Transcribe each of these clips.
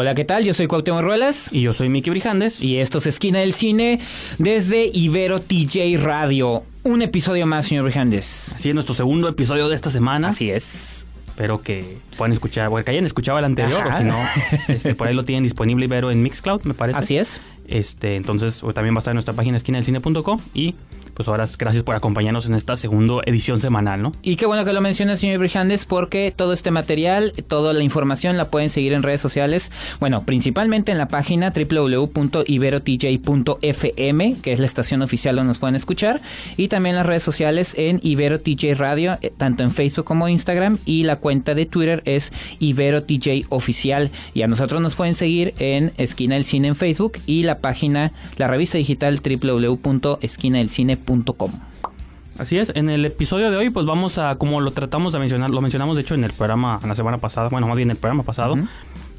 Hola, ¿qué tal? Yo soy Cuauhtémoc Ruelas. Y yo soy Miki Brijandes. Y esto es Esquina del Cine desde Ibero TJ Radio. Un episodio más, señor Brijandes. Así es nuestro segundo episodio de esta semana. Así es. Espero que puedan escuchar, o que hayan escuchado el anterior, Ajá. o si no, este, por ahí lo tienen disponible Ibero en Mixcloud, me parece. Así es. Este, entonces, o también va a estar en nuestra página esquinadelcine.com y pues ahora gracias por acompañarnos en esta segunda edición semanal, ¿no? Y qué bueno que lo menciona, señor Brijandes, porque todo este material, toda la información la pueden seguir en redes sociales. Bueno, principalmente en la página www.iberotj.fm, que es la estación oficial donde nos pueden escuchar. Y también las redes sociales en Ibero TJ Radio, eh, tanto en Facebook como Instagram. Y la cuenta de Twitter es Ibero TJ Oficial. Y a nosotros nos pueden seguir en Esquina del Cine en Facebook y la página, la revista digital Así es, en el episodio de hoy pues vamos a, como lo tratamos de mencionar, lo mencionamos de hecho en el programa, en la semana pasada, bueno, más bien en el programa pasado,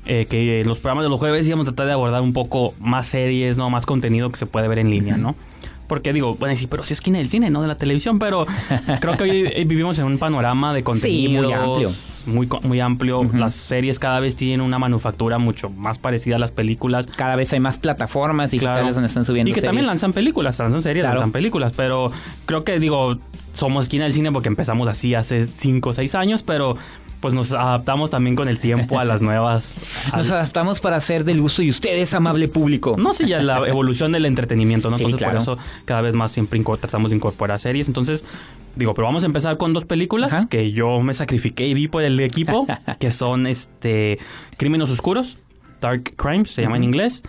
eh, que en los programas de los jueves íbamos a tratar de abordar un poco más series, ¿no? Más contenido que se puede ver en línea, ¿no? Porque digo, bueno, sí, pero si es esquina del cine, no de la televisión, pero creo que hoy eh, vivimos en un panorama de contenido muy amplio. Muy, muy amplio. Las series cada vez tienen una manufactura mucho más parecida a las películas. Cada vez hay más plataformas digitales Claro. donde están subiendo Y que también lanzan películas, lanzan series, Claro. lanzan películas, pero creo que digo, somos esquina del cine porque empezamos así hace 5 o 6 años, pero pues nos adaptamos también con el tiempo a las nuevas... Nos adaptamos para hacer del uso de ustedes, amable público. no sé, ya la evolución del entretenimiento, ¿no? Sí, Entonces claro. por eso cada vez más siempre tratamos de incorporar series. Entonces, digo, pero vamos a empezar con dos películas Ajá. que yo me sacrifiqué y vi por el equipo, que son este Crímenes Oscuros, Dark Crimes, se llama en inglés.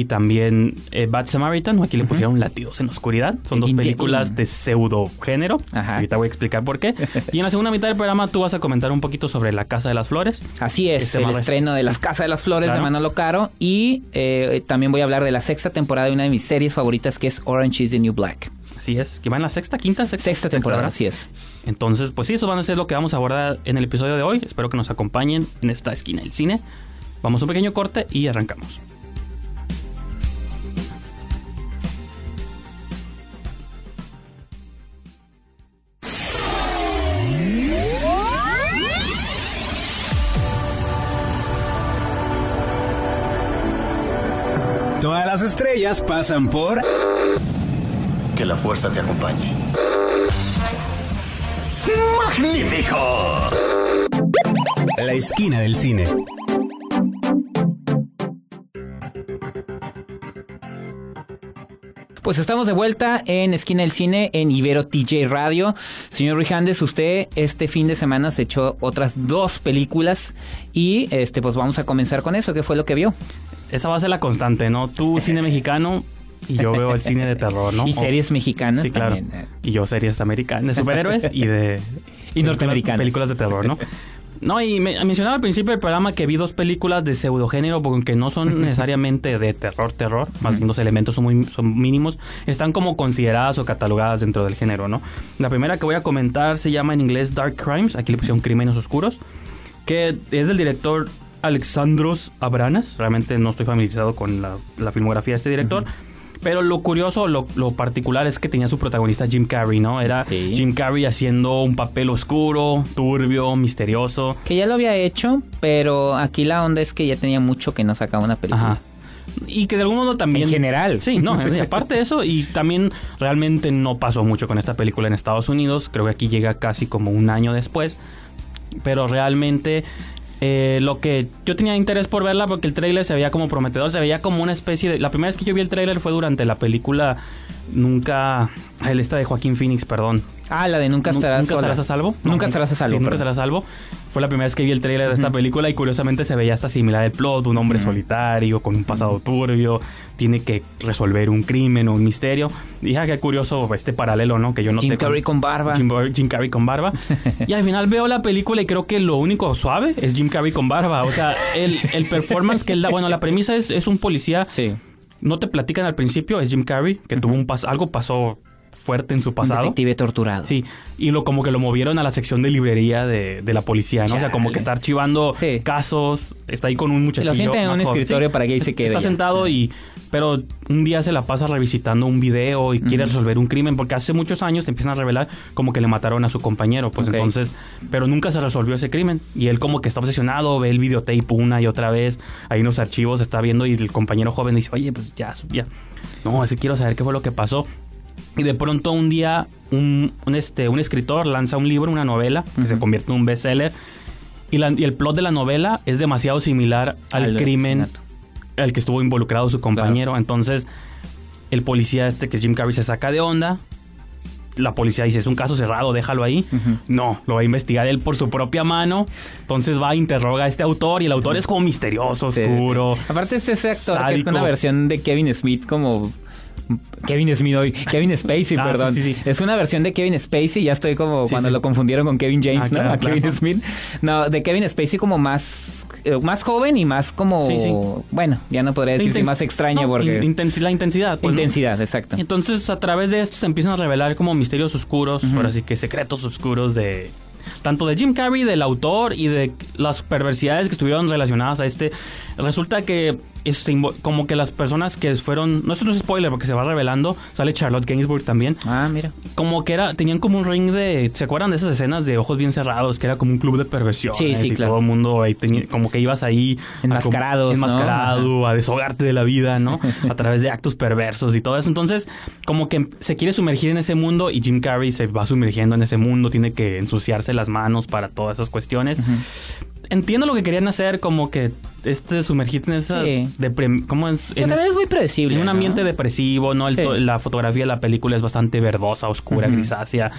Y también eh, Bad Samaritan, o aquí le pusieron Latidos en la Oscuridad. Son dos películas de pseudo género. Ajá. Ahorita voy a explicar por qué. Y en la segunda mitad del programa tú vas a comentar un poquito sobre La Casa de las Flores. Así es, Este el estreno de Las Casas de las Flores Claro. de Manolo Caro. Y eh, también voy a hablar de la sexta temporada de una de mis series favoritas que es Orange is the New Black. Así es, que va en la sexta, quinta, sexta, Sexta temporada, así es. Entonces, pues sí, eso van a ser lo que vamos a abordar en el episodio de hoy. Espero que nos acompañen en esta esquina del cine. Vamos a un pequeño corte y arrancamos. Pasan por Que la fuerza te acompañe. La Esquina del Cine. Pues estamos de vuelta en Esquina del Cine en Ibero TJ Radio. Señor Rijandes, usted este fin de semana se echó otras dos películas y este pues vamos a comenzar con eso. ¿Qué fue lo que vio? Esa va a ser la constante, ¿no? Tú, cine mexicano, y yo veo el cine de terror, ¿no? Y series mexicanas Sí, claro. también. eh. Y yo series americanas, de superhéroes y de... Y norteamericanas. Películas de terror, ¿no? No, y me, mencionaba al principio del programa que vi dos películas de pseudogénero, porque no son necesariamente de terror, terror, más bien los elementos son muy son mínimos, están como consideradas o catalogadas dentro del género, ¿no? La primera que voy a comentar se llama en inglés Dark Crimes, aquí le pusieron Crímenes Oscuros, que es del director Alexandros Abranas, realmente no estoy familiarizado con la, la filmografía de este director. Pero lo curioso, lo, lo particular es que tenía su protagonista Jim Carrey, ¿no? Era Sí. Jim Carrey haciendo un papel oscuro, turbio, misterioso. Que ya lo había hecho, pero aquí la onda es que ya tenía mucho que no sacaba una película. Ajá. Y que de algún modo también... En general. Sí, no, aparte de eso, y también realmente no pasó mucho con esta película en Estados Unidos. Creo que aquí llega casi como un año después. Pero realmente eh, lo que yo tenía interés por verla porque el tráiler se veía como prometedor, se veía como una especie de... La primera vez que yo vi el tráiler fue durante la película Nunca... El esta de Joaquín Phoenix, perdón. Ah, la de Nunca estarás, ¿Nunca estarás a salvo? Nunca estarás a salvo. Sí, nunca estarás a salvo. Fue la primera vez que vi el trailer de esta película y curiosamente se veía hasta similar el plot, un hombre solitario con un pasado turbio, tiene que resolver un crimen o un misterio. Dije, ah, qué curioso este paralelo, ¿no? Que yo no Jim Carrey con barba. Jim, Jim Carrey con barba. y al final veo la película y creo que lo único suave es Jim Carrey con barba. O sea, el, el performance que él da, bueno, la premisa es, es un policía Sí. no te platican al principio, es Jim Carrey, que tuvo un pas algo pasó fuerte en su Un pasado. detective torturado. Sí, y lo como que lo movieron a la sección de librería de, de la policía, ¿no? O sea, como que está archivando Sí. casos, está ahí con un muchachillo Lo sienten en un joven. escritorio Sí. para que ahí se quede Está ya. sentado y... Pero un día se la pasa revisitando un video y quiere resolver un crimen porque hace muchos años te empiezan a revelar como que le mataron a su compañero. Pues entonces... Pero nunca se resolvió ese crimen. Y él como que está obsesionado, ve el videotape una y otra vez. Ahí en los archivos está viendo y el compañero joven dice, oye, pues ya, ya. No, es que quiero saber qué fue lo que pasó. Y de pronto un día un, un, este, un escritor lanza un libro, una novela, que se convierte en un bestseller. Y, la- y el plot de la novela es demasiado similar al, Al crimen al que estuvo involucrado su compañero. Entonces, el policía este, que es Jim Carrey, se saca de onda. La policía dice, es un caso cerrado, déjalo ahí. No, lo va a investigar él por su propia mano. Entonces va a interrogar a este autor y el autor es como misterioso, oscuro. sí. Aparte es ese actor que es una versión de Kevin Smith como... Kevin Smith hoy, Kevin Spacey, Ah, perdón. sí, sí, sí. Es una versión de Kevin Spacey, ya estoy como cuando lo confundieron con Kevin James, Ah, ¿no? claro, A Kevin claro. Smith. No, de Kevin Spacey como más eh, más joven y más como bueno, ya no podría decir más extraño no, porque intensi- la intensidad. pues, ¿no? intensidad, exacto. Entonces, a través de esto se empiezan a revelar como misterios oscuros, ahora sí que secretos oscuros de tanto de Jim Carrey, del autor y de las perversidades que estuvieron relacionadas a este. Resulta que este, como que las personas que fueron, no eso no es spoiler porque se va revelando, sale Charlotte Gainsbourg también. Ah, mira. Como que era, tenían como un ring de, ¿se acuerdan de esas escenas de ojos bien cerrados? Que era como un club de perversión. Sí, sí, y claro. Todo el mundo ahí tenía, como que ibas ahí. a como- Enmascarados, ¿no? Enmascarado, a deshogarte de la vida, ¿no? a través de actos perversos y todo eso. Entonces, como que se quiere sumergir en ese mundo y Jim Carrey se va sumergiendo en ese mundo, tiene que ensuciarse las manos para todas esas cuestiones. Entiendo lo que querían hacer, como que este sumergirte en esa Sí. ¿cómo es? En es muy predecible. en un ¿no? ambiente depresivo, ¿no? El Sí. la fotografía de la película es bastante verdosa, oscura, grisácea.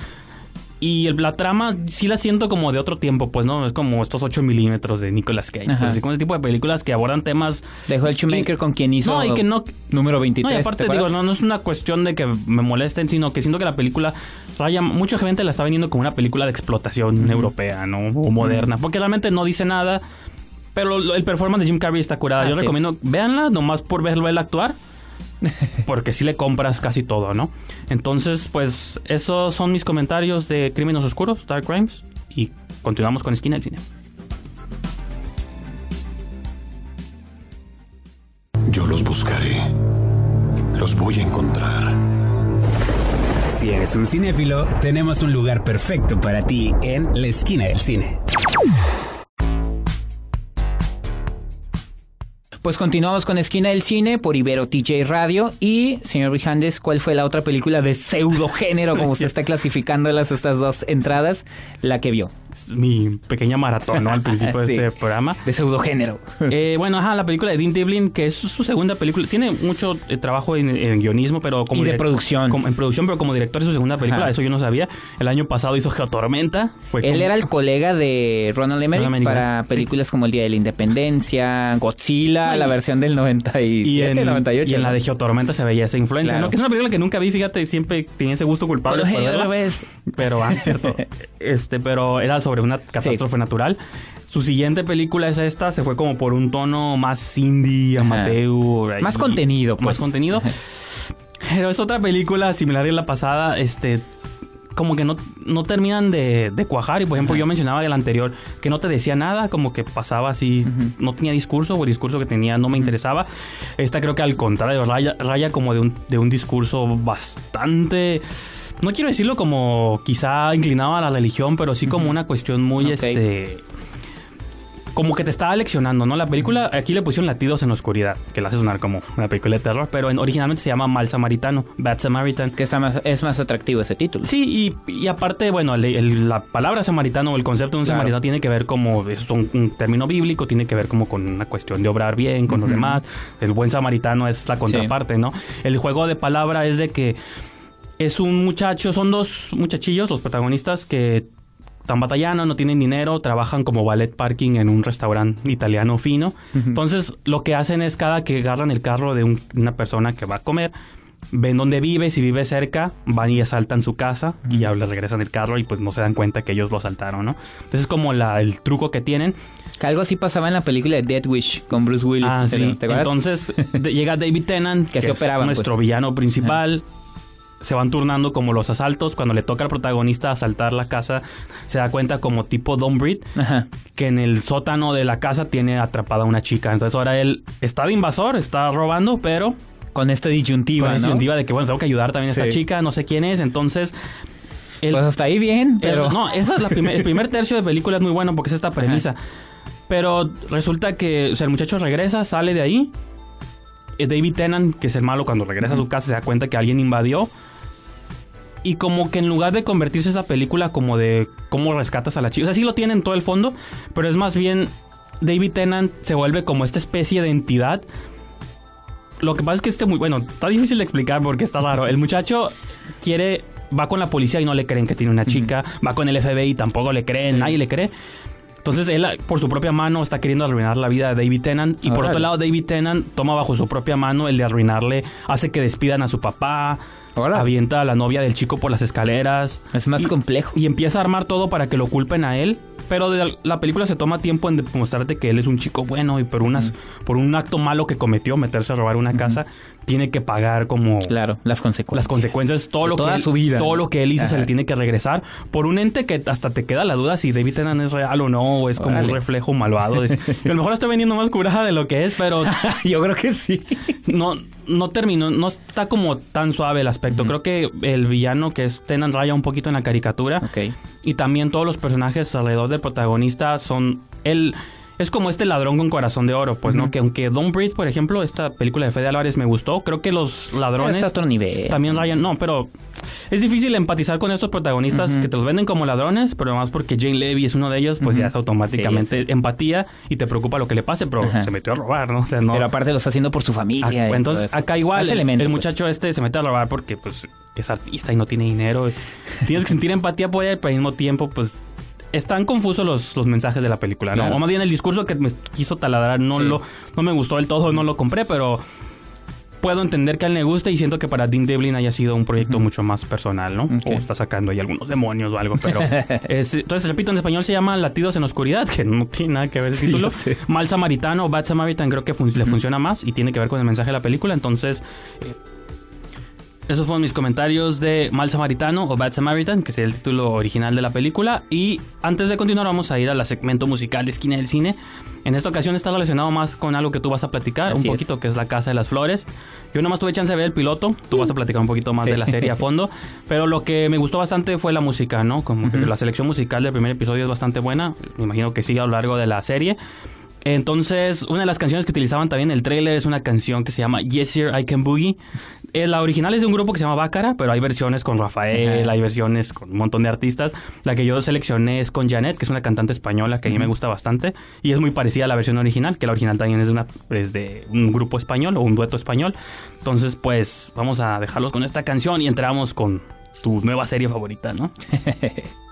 Y el- la trama sí la siento como de otro tiempo, pues, ¿no? Es como estos 8 milímetros de Nicolas Cage. Pues, así como ese tipo de películas que abordan temas... Dejó el Shoemaker con quien hizo No, y que no... número 23. No, y aparte ¿te digo, no, no es una cuestión de que me molesten, sino que siento que la película raya, mucha gente la está vendiendo como una película de explotación europea, ¿no? O moderna, porque realmente no dice nada, pero el performance de Jim Carrey está curada. Ah, Yo sí. recomiendo, véanla nomás por verlo él actuar. Porque sí le compras casi todo, ¿no? Entonces, pues, esos son mis comentarios de Crímenes Oscuros, Dark Crimes. Y continuamos con Esquina del Cine. Yo los buscaré. Los voy a encontrar. Si eres un cinéfilo, tenemos un lugar perfecto para ti en la esquina del cine. Pues continuamos con Esquina del Cine por Ibero TJ Radio. Y, señor Brijandes, ¿cuál fue la otra película de pseudo género, como usted está clasificándolas estas dos entradas, la que vio? Mi pequeña maratón, ¿no? Al principio de Sí. este programa. De pseudo género. Eh, bueno, ajá, la película de Dean Devlin, que es su segunda película. Tiene mucho eh, trabajo en, en guionismo, pero como... Y de producción. como- en producción, pero como director es su segunda película. Ajá. Eso yo no sabía. El año pasado hizo Geotormenta. Fue Él como- era el colega de Ronald Emmerich Ronald para sí. películas como El Día de la Independencia, Godzilla, la versión del 97, Y en, 98. y en la de Geotormenta se veía esa influencia, Claro. ¿no? Que es una película que nunca vi, fíjate, siempre tenía ese gusto culpable. Eugenio verla. Derbez. Pero, ah, cierto. este, pero era sobre una catástrofe natural. Su siguiente película es esta, se fue como por un tono más indie, amateur. Más y- contenido, Más pues. contenido. Pero es otra película similar a la pasada, este como que no, no terminan de, de cuajar. Y por ejemplo, yo mencionaba del anterior que no te decía nada, como que pasaba así, no tenía discurso, o el discurso que tenía no me interesaba. Esta creo que al contrario, raya, raya como de un, de un discurso bastante. No quiero decirlo como quizá inclinado a la religión, pero sí como una cuestión muy este. Como que te estaba leccionando, ¿no? La película, aquí le pusieron latidos en la oscuridad, que la hace sonar como una película de terror, pero en, originalmente se llama Mal Samaritano, Bad Samaritan. Que está más, es más atractivo ese título. Sí, y, y aparte, bueno, el- el- la palabra samaritano o el concepto de un Claro. samaritano tiene que ver como, es un, un término bíblico, tiene que ver como con una cuestión de obrar bien con los demás. El buen samaritano es la contraparte, ¿no? El juego de palabra es de que Es un muchacho, son dos muchachillos, los protagonistas, que están batallando, no tienen dinero, trabajan como ballet parking en un restaurante italiano fino. Entonces, lo que hacen es cada que agarran el carro de un- una persona que va a comer, ven dónde vive, si vive cerca, van y asaltan su casa y ya les regresan el carro y pues no se dan cuenta que ellos lo asaltaron, ¿no? Entonces es como la, el truco que tienen. Que algo así pasaba en la película de Dead Wish con Bruce Willis. Ah, ¿te- sí. ¿Te acuerdas? Entonces de- llega David Tennant, Que que, se es operaban, nuestro pues. villano principal. Se van turnando como los asaltos. Cuando le toca al protagonista asaltar la casa, se da cuenta como tipo Don Breed Ajá. que en el sótano de la casa tiene atrapada a una chica. Entonces ahora él está de invasor, está robando, pero Con esta disyuntiva, con la ¿no? disyuntiva de que, bueno, tengo que ayudar también a esta Sí. chica, no sé quién es. Entonces, el- Pues hasta ahí bien, pero... el- no, esa es la primer, el primer tercio de película es muy bueno porque es esta premisa. Pero resulta que o sea, el muchacho regresa, sale de ahí. Eh, David Tennant, que es el malo, cuando regresa a su casa se da cuenta que alguien invadió. Y como que en lugar de convertirse esa película como de cómo rescatas a la chica, o sea, sí lo tiene en todo el fondo, pero es más bien David Tennant se vuelve como esta especie de entidad. Lo que pasa es que este muy bueno, está difícil de explicar porque está raro. El muchacho quiere va con la policía y no le creen que tiene una chica, va con el FBI y tampoco le creen, nadie le cree. Entonces él por su propia mano está queriendo arruinar la vida de David Tennant y por otro lado David Tennant toma bajo su propia mano el de arruinarle, hace que despidan a su papá, Avienta a la novia del chico por las escaleras. Es más Y- complejo. Y empieza a armar todo para que lo culpen a él. Pero de- la película se toma tiempo en mostrarte que él es un chico bueno y por, unas, por un acto malo que cometió, meterse a robar una casa, tiene que pagar como Claro, las consecuencias. las consecuencias, todo De lo toda que él, su vida. todo lo que él hizo se le tiene que regresar por un ente que hasta te queda la duda si David Tennant es real o no, o es como Órale. un reflejo malvado. a lo mejor estoy vendiendo más curada de lo que es, pero Yo creo que sí. no, no terminó, no está como tan suave el aspecto. Creo que el villano que es Tennant raya un poquito en la caricatura. Ok. Y también todos los personajes alrededor del protagonista son. Él es como este ladrón con corazón de oro, pues, ¿no? Que aunque Don Breed, por ejemplo, esta película de Fede Álvarez me gustó, creo que los ladrones. Está a otro nivel. También rayan. No, pero es difícil empatizar con estos protagonistas que te los venden como ladrones, pero además porque Jane Levy es uno de ellos, pues ya es automáticamente Sí, empatía y te preocupa lo que le pase, pero se metió a robar, ¿no? O sea, no. Pero aparte lo está haciendo por su Ah, familia. todo entonces, acá igual, el, pues. muchacho este se mete a robar porque pues es artista y no tiene dinero. Tienes que sentir empatía por él, pero al mismo tiempo, pues están confusos los, los mensajes de la película, ¿no? Claro. O más bien el discurso que me quiso taladrar no Sí. lo no me gustó del todo, no lo compré, pero puedo entender que a él le gusta y siento que para Dean Devlin haya sido un proyecto mucho más personal, ¿no? Ok. O está sacando ahí algunos demonios o algo, pero... es- entonces, repito, en español se llama Latidos en Oscuridad, que no tiene nada que ver el Sí, título. Mal Samaritano o Bad Samaritan creo que fun- le funciona más y tiene que ver con el mensaje de la película. Entonces, eh, esos fueron mis comentarios de Mal Samaritano o Bad Samaritan, que es el título original de la película. Y antes de continuar, vamos a ir a la segmento musical de Esquina del Cine. En esta ocasión está relacionado más con algo que tú vas a platicar, Así un es. poquito, que es La Casa de las Flores. Yo nomás tuve chance de ver el piloto, tú vas a platicar un poquito más Sí. de la serie a fondo. Pero lo que me gustó bastante fue la música, ¿no? Como que la selección musical del primer episodio es bastante buena. Me imagino que sigue a lo largo de la serie. Entonces, una de las canciones que utilizaban también en el tráiler es una canción que se llama Yes Sir I Can Boogie. Eh, la original es de un grupo que se llama Bácara, pero hay versiones con Rafael, Ajá. hay versiones con un montón de artistas. La que yo seleccioné es con Janet, que es una cantante española que a mí me gusta bastante y es muy parecida a la versión original, que la original también es de, una, es de un grupo español o un dueto español. Entonces, pues vamos a dejarlos con esta canción y entramos con tu nueva serie favorita, ¿no?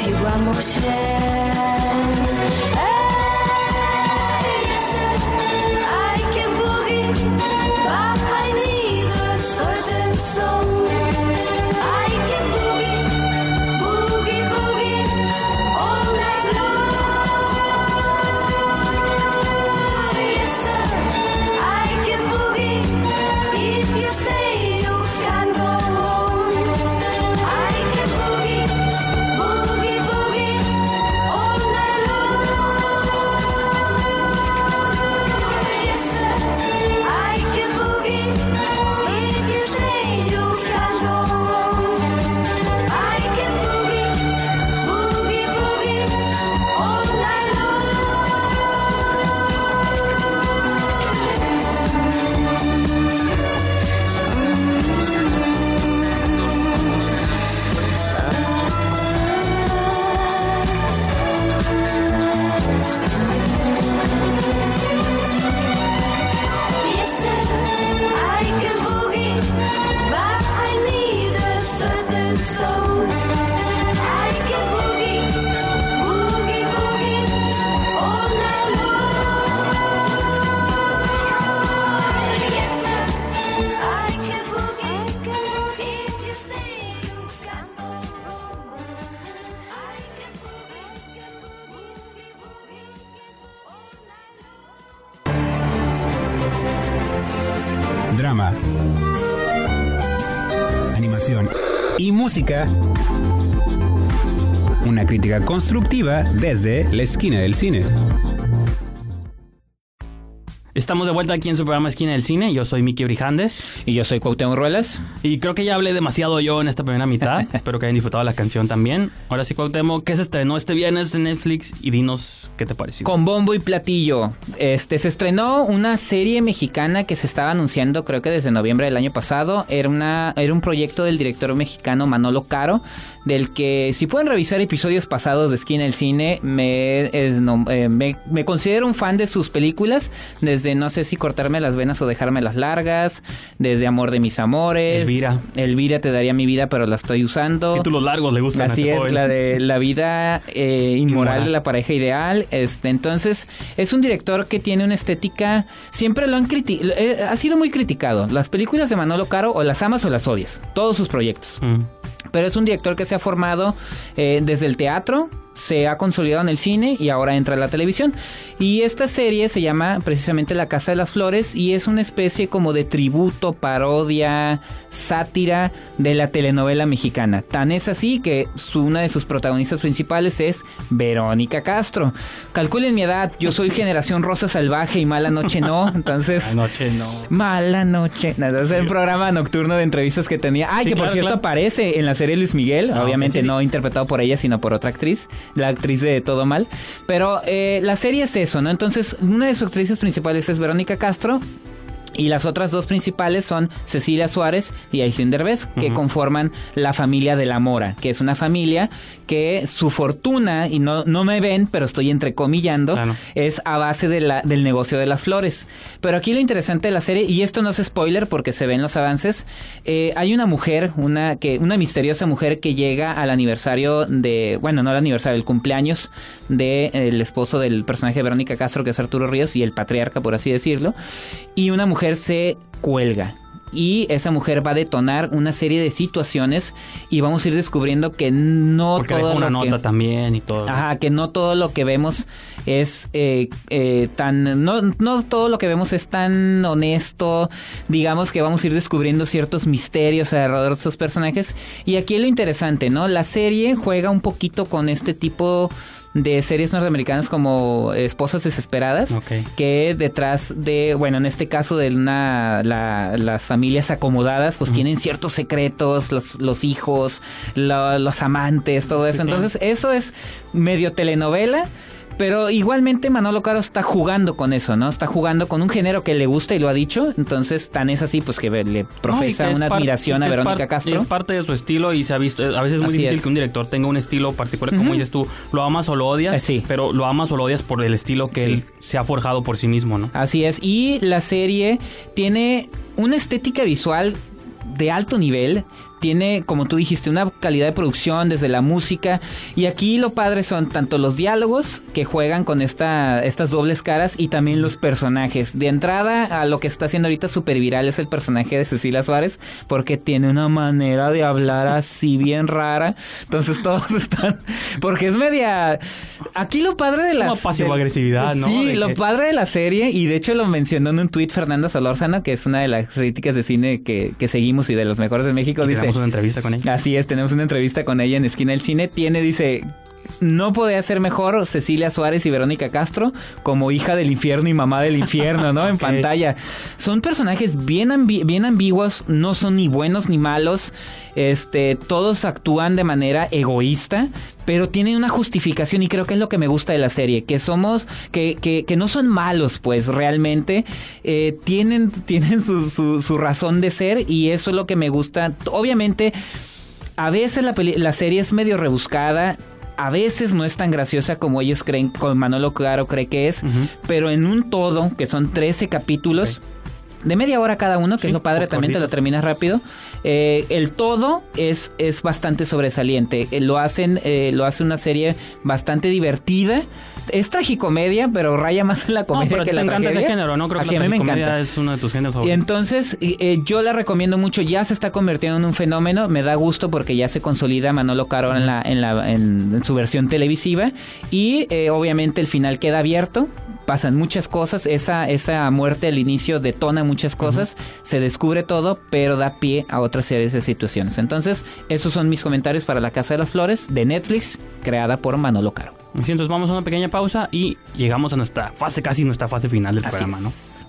Siła mych się Una crítica constructiva desde la esquina del cine. Estamos de vuelta aquí en su programa Esquina del Cine. Yo soy Miki Brijandes. Y yo soy Cuauhtémoc Ruelas. Y creo que ya hablé demasiado yo en esta primera mitad. Espero que hayan disfrutado la canción también. Ahora sí, Cuauhtémoc, ¿qué se estrenó este viernes en Netflix? Y dinos qué te pareció. Con bombo y platillo. Este se estrenó una serie mexicana que se estaba anunciando, creo que desde noviembre del año pasado. Era una, era un proyecto del director mexicano Manolo Caro, del que si pueden revisar episodios pasados de Esquina del Cine, me, es- no, eh, me, me considero un fan de sus películas. Desde no sé si cortarme las venas o dejarme las largas, desde Amor de mis amores. Elvira. Elvira te daría mi vida, pero la estoy usando. Títulos largos le gustan a Así este es, joven. la de la vida eh, inmoral, Inmoral. de la pareja ideal. Este, entonces, es un director que tiene una estética. Siempre lo han criticado. ha sido muy criticado. Las películas de Manolo Caro, o las amas o las odias. Todos sus proyectos. Mm. Pero es un director que se ha formado eh, desde el teatro, se ha consolidado en el cine y ahora entra a la televisión. Y esta serie se llama precisamente La Casa de las Flores y es una especie como de tributo, parodia, sátira de la telenovela mexicana. Tan es así que una de sus protagonistas principales es Verónica Castro. Calculen mi edad, yo soy generación rosa salvaje y mala noche no, entonces... Anoche no. Mala noche. No, Es el programa nocturno de entrevistas que tenía. Ay, Sí, que por claro, cierto claro. aparece en la serie Luis Miguel. Ah, obviamente sí. no interpretado por ella, sino por otra actriz. La actriz de Todo Mal. Pero eh, la serie es eso, ¿no? Entonces, una de sus actrices principales es Verónica Castro. Y las otras dos principales son Cecilia Suárez y Aislinn Derbez, que conforman la familia de la Mora, que es una familia que su fortuna, y no, no me ven, pero estoy entrecomillando, Claro. es a base de la- del negocio de las flores. Pero aquí lo interesante de la serie, y esto no es spoiler porque se ven los avances, eh, hay una mujer, una, que, una misteriosa mujer que llega al aniversario de, bueno, no al aniversario, el cumpleaños del esposo del personaje de Verónica Castro, que es Arturo Ríos, y el patriarca, por así decirlo, y una mujer se cuelga. y esa mujer va a detonar una serie de situaciones y vamos a ir descubriendo que no Porque todo una lo que- también y todo. Ajá, que no todo lo que vemos es eh, eh, tan. No, no todo lo que vemos es tan honesto. Digamos que vamos a ir descubriendo ciertos misterios alrededor de estos personajes. Y aquí lo interesante, ¿no? La serie juega un poquito con este tipo de series norteamericanas como Esposas Desesperadas, que detrás de, bueno, en este caso de una, la- las familias acomodadas, pues tienen ciertos secretos, los, los hijos, lo- los amantes, todo eso. Entonces, eso es medio telenovela. Pero igualmente Manolo Caro está jugando con eso, ¿no? Está jugando con un género que le gusta y lo ha dicho. Entonces, tan es así, pues que le profesa No, que una admiración a Verónica Castro. Es parte de su estilo y se ha visto. A veces es muy Así difícil es. que un director tenga un estilo particular, como dices tú. Lo amas o lo odias, Eh, sí. pero lo amas o lo odias por el estilo que Sí. él se ha forjado por sí mismo, ¿no? Así es. Y la serie tiene una estética visual de alto nivel. Tiene, como tú dijiste, una calidad de producción desde la música. Y aquí lo padre son tanto los diálogos que juegan con esta, estas dobles caras y también los personajes. De entrada a lo que está haciendo ahorita súper viral es el personaje de Cecilia Suárez porque tiene una manera de hablar así bien rara. Entonces todos están... Porque es media... Aquí lo padre de la... Como pasivo-agresividad, ¿no? Sí, De lo que- padre de la serie, y de hecho lo mencionó en un tuit Fernanda Solórzano, que es una de las críticas de cine que, que seguimos y de los mejores de México, dice... una entrevista con ella. Así es, tenemos una entrevista con ella en Esquina del Cine. Tiene, dice, no podía ser mejor Cecilia Suárez y Verónica Castro como hija del infierno y mamá del infierno, ¿no? En pantalla. Son personajes bien, ambi- bien ambiguos, no son ni buenos ni malos. Este, todos actúan de manera egoísta, pero tienen una justificación y creo que es lo que me gusta de la serie, que somos, que, que, que no son malos, pues realmente eh, tienen, tienen su, su, su razón de ser y eso es lo que me gusta. Obviamente, a veces la, la serie es medio rebuscada. A veces no es tan graciosa como ellos creen, como Manolo Claro cree que es, pero en un todo, que son 13 capítulos, de media hora cada uno, que Sí, es lo padre, también te lo terminas rápido. Eh, el todo es, es bastante sobresaliente. Eh, lo hacen, eh, lo hace una serie bastante divertida. Es tragicomedia, pero raya más en la No, comedia pero que te la encanta tragedia. ese género, ¿no? Creo que Así, la a mí me encanta. es uno de tus géneros Y favoritos. entonces, eh, eh, yo la recomiendo mucho. Ya se está convirtiendo en un fenómeno. Me da gusto porque ya se consolida Manolo Caro en, la, en, la, en, en su versión televisiva. Y eh, obviamente el final queda abierto. Pasan muchas cosas. Esa, esa muerte al inicio detona muchas cosas. Se descubre todo, pero da pie a otras series de situaciones. Entonces, esos son mis comentarios para La Casa de las Flores de Netflix, creada por Manolo Caro. Entonces vamos a una pequeña pausa y llegamos a nuestra fase, casi nuestra fase final del Así programa, es.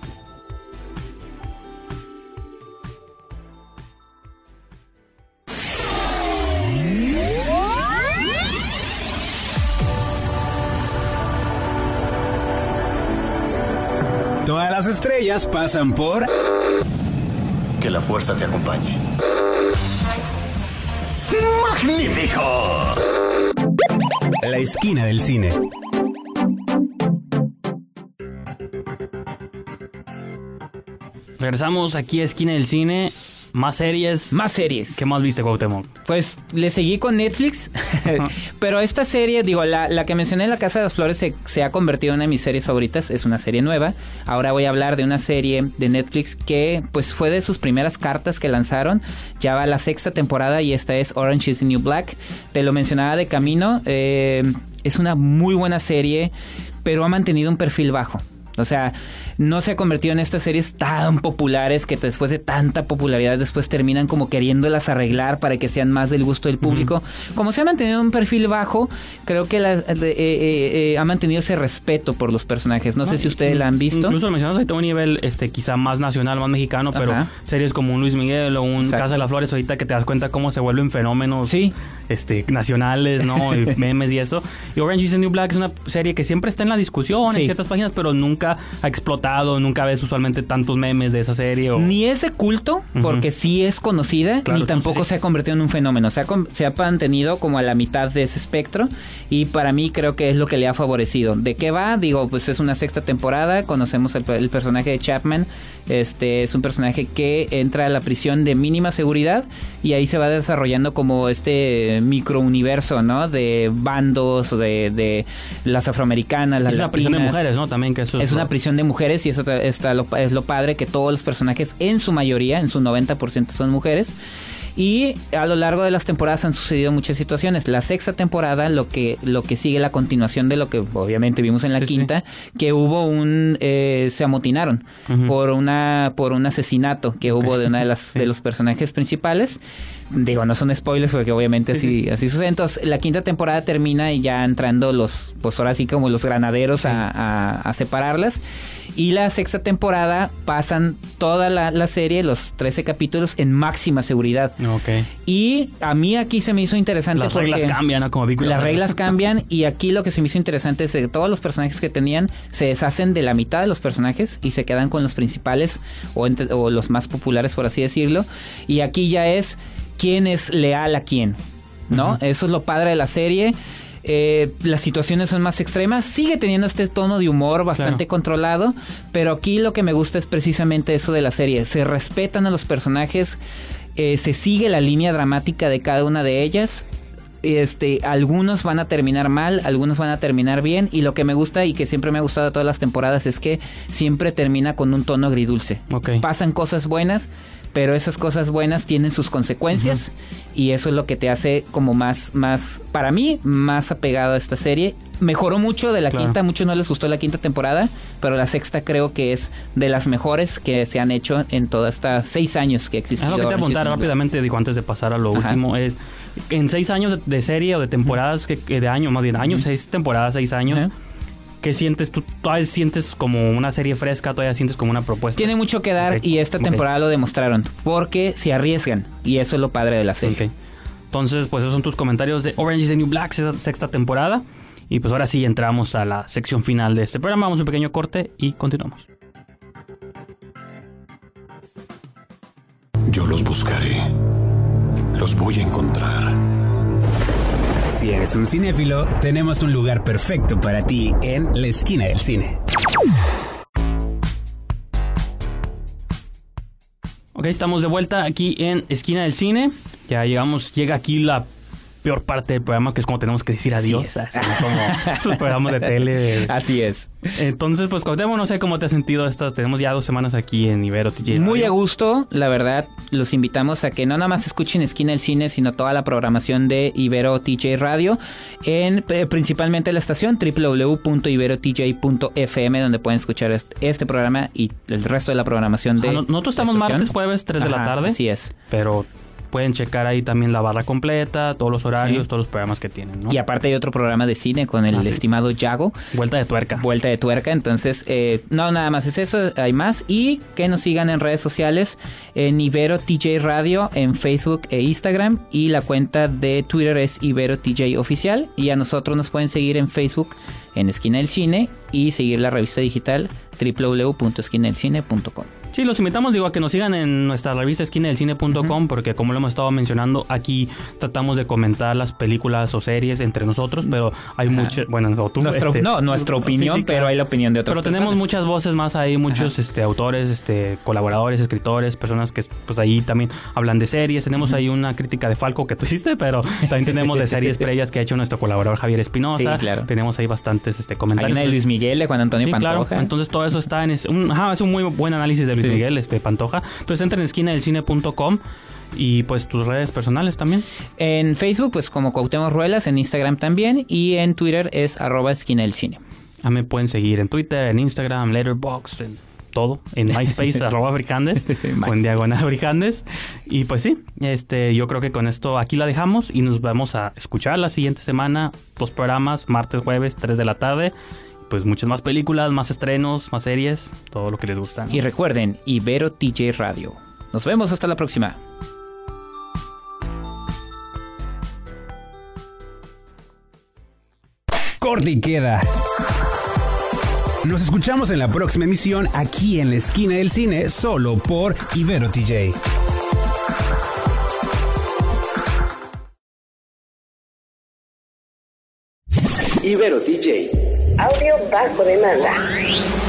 Todas las estrellas pasan por... Que la fuerza te acompañe. La esquina del cine. Regresamos aquí a Esquina del Cine. Más series. Más series. ¿Qué más viste, Cuauhtémoc? Pues le seguí con Netflix, pero esta serie, digo, la, la que mencioné, La Casa de las Flores, se, se ha convertido en una de mis series favoritas, es una serie nueva. Ahora voy a hablar de una serie de Netflix que pues fue de sus primeras cartas que lanzaron, ya va la sexta temporada y esta es Orange is the New Black. Te lo mencionaba de camino, eh, es una muy buena serie, pero ha mantenido un perfil bajo. O sea, no se ha convertido en estas series tan populares que después de tanta popularidad después terminan como queriéndolas arreglar para que sean más del gusto del público. Como se ha mantenido un perfil bajo, creo que la- eh, eh, eh, ha mantenido ese respeto por los personajes. No, sé si ustedes la han visto. Incluso lo mencionas ahorita a un nivel este, quizá más nacional, más mexicano, pero Ajá. series como un Luis Miguel o un Exacto. Casa de las Flores, ahorita que te das cuenta cómo se vuelven fenómenos Sí. este, nacionales, ¿no? Y memes y eso. Y Orange is the New Black es una serie que siempre está en la discusión Sí. en ciertas páginas, pero nunca ha explotado, nunca ves usualmente tantos memes de esa serie. O... Ni es de culto, porque sí es conocida, Claro, ni tampoco sí, se ha convertido en un fenómeno. Se ha, se ha mantenido como a la mitad de ese espectro y para mí creo que es lo que le ha favorecido. ¿De qué va? Digo, pues es una sexta temporada, conocemos el, el personaje de Chapman. Este es un personaje que entra a la prisión de mínima seguridad y ahí se va desarrollando como este microuniverso, ¿no? De bandos, de, de las afroamericanas, las es una prisión de mujeres, ¿no? También que eso Es una prisión de mujeres y eso está lo, es lo padre que todos los personajes en su mayoría, en su 90% son mujeres. Y a lo largo de las temporadas han sucedido muchas situaciones. La sexta temporada, lo que, lo que sigue la continuación de lo que obviamente vimos en la Sí, sí. quinta, que hubo un eh, se amotinaron por una por un asesinato que hubo de una de las de los personajes principales. Digo, no son spoilers porque obviamente así, así sucede. Entonces, la quinta temporada termina y ya entrando los, pues ahora sí como los granaderos a, a- a separarlas. Y la sexta temporada pasan toda la, la serie, los 13 capítulos, en máxima seguridad. Ok. Y a mí aquí se me hizo interesante. Las reglas cambian, ¿no? Como Big Las reglas cambian y aquí lo que se me hizo interesante es que todos los personajes que tenían se deshacen de la mitad de los personajes y se quedan con los principales o, entre- o los más populares, por así decirlo. Y aquí ya es quién es leal a quién, ¿no? Eso es lo padre de la serie. Eh, las situaciones son más extremas, sigue teniendo este tono de humor bastante Claro. controlado, pero aquí lo que me gusta es precisamente eso de la serie. Se respetan a los personajes, eh, se sigue la línea dramática de cada una de ellas. Este, algunos van a terminar mal, algunos van a terminar bien, y lo que me gusta y que siempre me ha gustado de todas las temporadas es que siempre termina con un tono agridulce. Pasan cosas buenas, pero esas cosas buenas tienen sus consecuencias y eso es lo que te hace como más, más, para mí, más apegado a esta serie. Mejoró mucho de la Claro. quinta, a muchos no les gustó la quinta temporada, pero la sexta creo que es de las mejores que se han hecho en toda esta seis años que existe. Es lo que te apuntar rápidamente, digo, antes de pasar a lo Ajá. último. Es, en seis años de, serie o de temporadas, que, de año, más bien años, seis temporadas, seis años. ¿Qué sientes tú? ¿Todavía sientes como una serie fresca? ¿Todavía sientes como una propuesta? Tiene mucho que dar y esta temporada lo demostraron, porque se arriesgan y eso es lo padre de la serie. Entonces, pues esos son tus comentarios de Orange is the New Black, sexta, sexta temporada. Y pues ahora sí entramos a la sección final de este programa. Vamos a un pequeño corte y continuamos. Yo los buscaré. Los voy a encontrar. Si eres un cinéfilo, tenemos un lugar perfecto para ti en la esquina del cine. Ok, estamos de vuelta aquí en Esquina del Cine. Ya llegamos, llega aquí la peor parte del programa, que es como tenemos que decir adiós. Así es. Como esos programas de tele. Así es. Entonces, pues Cuauhtémoc, no sé cómo te has sentido estas. Tenemos ya dos semanas aquí en Ibero TJ Muy a gusto, la verdad, los invitamos a que no nada más escuchen Esquina del Cine, sino toda la programación de Ibero TJ Radio, en eh, principalmente la estación www.iberotj.fm, donde pueden escuchar est- este programa y el resto de la programación de Ah, no- nosotros estamos martes, jueves, 3 de la tarde. Así es. Pero pueden checar ahí también la barra completa, todos los horarios, Sí. todos los programas que tienen, ¿no? Y aparte hay otro programa de cine con el Ah, sí. estimado Yago. Vuelta de tuerca. Vuelta de tuerca, entonces eh, no nada más es eso, hay más y que nos sigan en redes sociales en Ibero TJ Radio en Facebook e Instagram y la cuenta de Twitter es Ibero TJ Oficial y a nosotros nos pueden seguir en Facebook en Esquina del Cine y seguir la revista digital www.esquinadelcine.com. Sí, los invitamos, digo, a que nos sigan en nuestra revista esquinadelcine.com porque como lo hemos estado mencionando, aquí tratamos de comentar las películas o series entre nosotros, pero hay muchas, bueno, o tú, Nuestro- este, no, nuestra opinión, sí, pero hay la opinión de otras Pero tenemos personas. muchas voces más ahí, muchos este, autores, este, colaboradores, escritores, personas que pues ahí también hablan de series. Tenemos ahí una crítica de Falco que tú hiciste, pero también tenemos de series previas que ha hecho nuestro colaborador Javier Espinosa. Sí, claro. Tenemos ahí bastantes este, Hay comentarios. una de Luis Miguel de Juan Antonio Pantoja. claro. Entonces todo eso está en ese- un, ajá, es un muy buen análisis de Luis Sí. Miguel, este Pantoja. Entonces entra en esquina del cine.com y pues tus redes personales también. En Facebook, pues como Cuauhtémoc Ruelas, en Instagram también y en Twitter es arroba esquina del cine. A mí me pueden seguir en Twitter, en Instagram, Letterboxd, en todo, en MySpace, arroba Brijandes, o en. Diagonal Brijandes. Y pues sí, este, yo creo que con esto aquí la dejamos y nos vamos a escuchar la siguiente semana, dos programas, martes, jueves, 3 de la tarde. Pues muchas más películas, más estrenos, más series, todo lo que les gusta. ¿no? Y recuerden, Ibero TJ Radio. Nos vemos hasta la próxima. Corte y queda. Nos escuchamos en la próxima emisión aquí en la esquina del cine, solo por Ibero TJ. Ibero DJ. Audio bajo demanda.